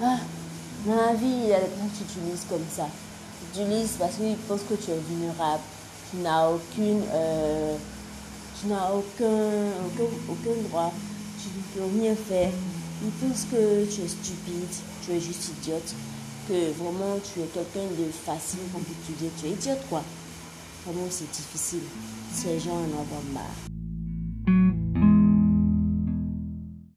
Ah, dans la vie, il y a des gens qui t'utilisent comme ça. Ils t'utilisent parce qu'ils pensent que tu es vulnérable. Tu n'as aucune. Euh, tu n'as aucun, aucun, droit. Tu ne peux rien faire. Ils pensent que tu es stupide, tu es juste idiote, que vraiment tu es quelqu'un de facile quand tu tu es idiote quoi. Vraiment c'est difficile. Ces gens en ont marre.